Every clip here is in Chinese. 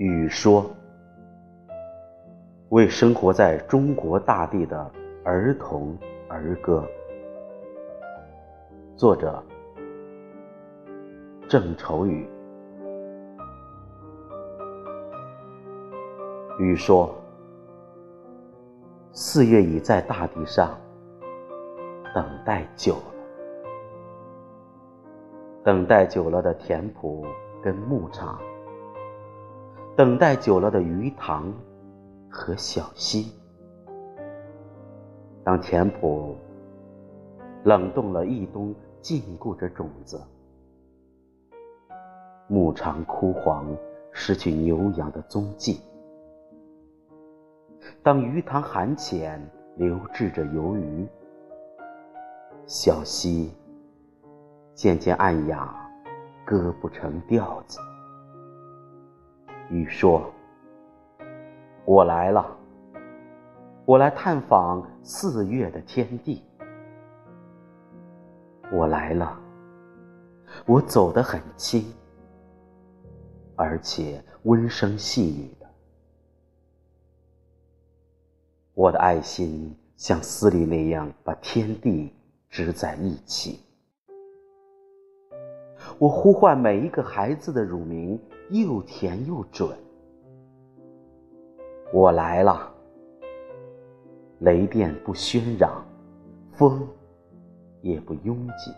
雨说：“为生活在中国大地的儿童儿歌。”作者：郑愁予。雨说：“四月已在大地上等待久了，等待久了的田圃跟牧场。”等待久了的鱼塘和小溪，当田圃冷冻了一冬，禁锢着种子；牧场枯黄，失去牛羊的踪迹；当鱼塘寒浅，留置着游鱼；小溪渐渐暗哑，歌不成调子。雨说：“我来了，我来探访四月的天地。我来了，我走得很轻，而且温声细语的。我的爱心像丝缕那样把天地织在一起。我呼唤每一个孩子的乳名。”又甜又准，我来了。雷电不喧嚷，风也不拥挤。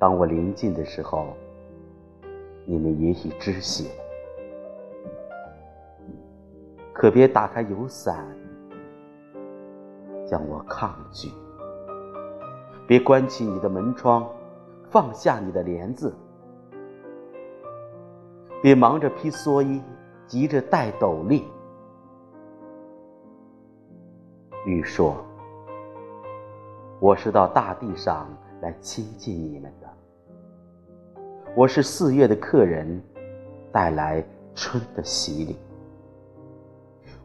当我临近的时候，你们也已知晓。可别打开油伞，将我抗拒；别关起你的门窗，放下你的帘子。别忙着披蓑衣，急着戴斗笠。雨说：“我是到大地上来亲近你们的，我是四月的客人，带来春的洗礼。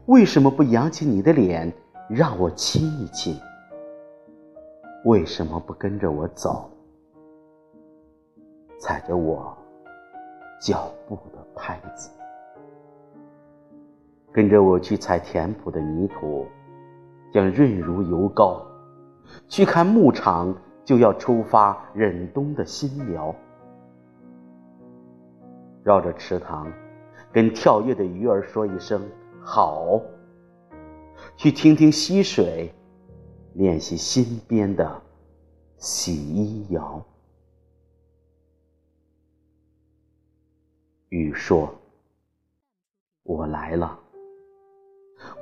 为什么不扬起你的脸，让我亲一亲？为什么不跟着我走，踩着我？”脚步的拍子，跟着我去踩田圃的泥土，将润如油膏；去看牧场，就要出发忍冬的新苗。绕着池塘，跟跳跃的鱼儿说一声好；去听听溪水，练习新编的洗衣谣。说：“我来了，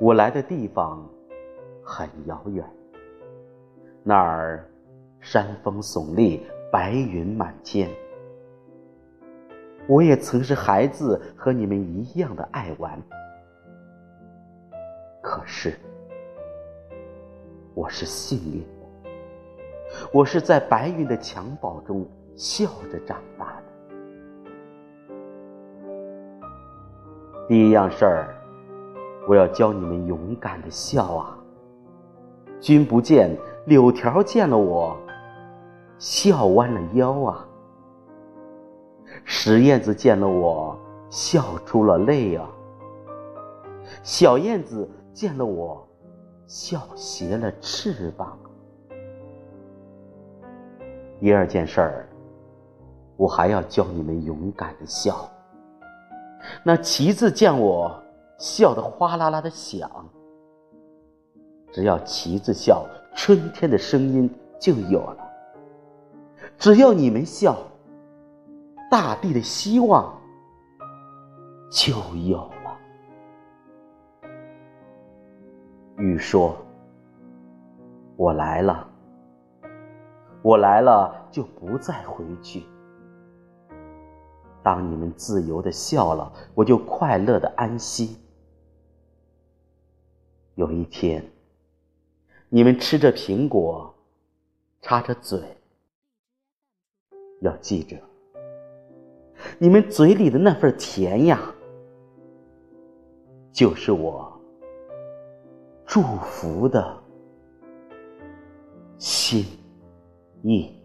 我来的地方很遥远，那儿山峰耸立，白云满天。我也曾是孩子，和你们一样的爱玩。可是，我是幸运的，我是在白云的襁褓中笑着长大的。”第一样事儿，我要教你们勇敢的笑啊！君不见，柳条见了我，笑弯了腰啊；石燕子见了我，笑出了泪啊；小燕子见了我，笑斜了翅膀。第二件事儿，我还要教你们勇敢的笑。那旗子见我笑得哗啦啦的响，只要旗子笑，春天的声音就有了；只要你们笑，大地的希望就有了。雨说：“我来了，我来了，就不再回去。”当你们自由的笑了，我就快乐的安息。有一天，你们吃着苹果，插着嘴，要记着，你们嘴里的那份甜呀，就是我祝福的心意。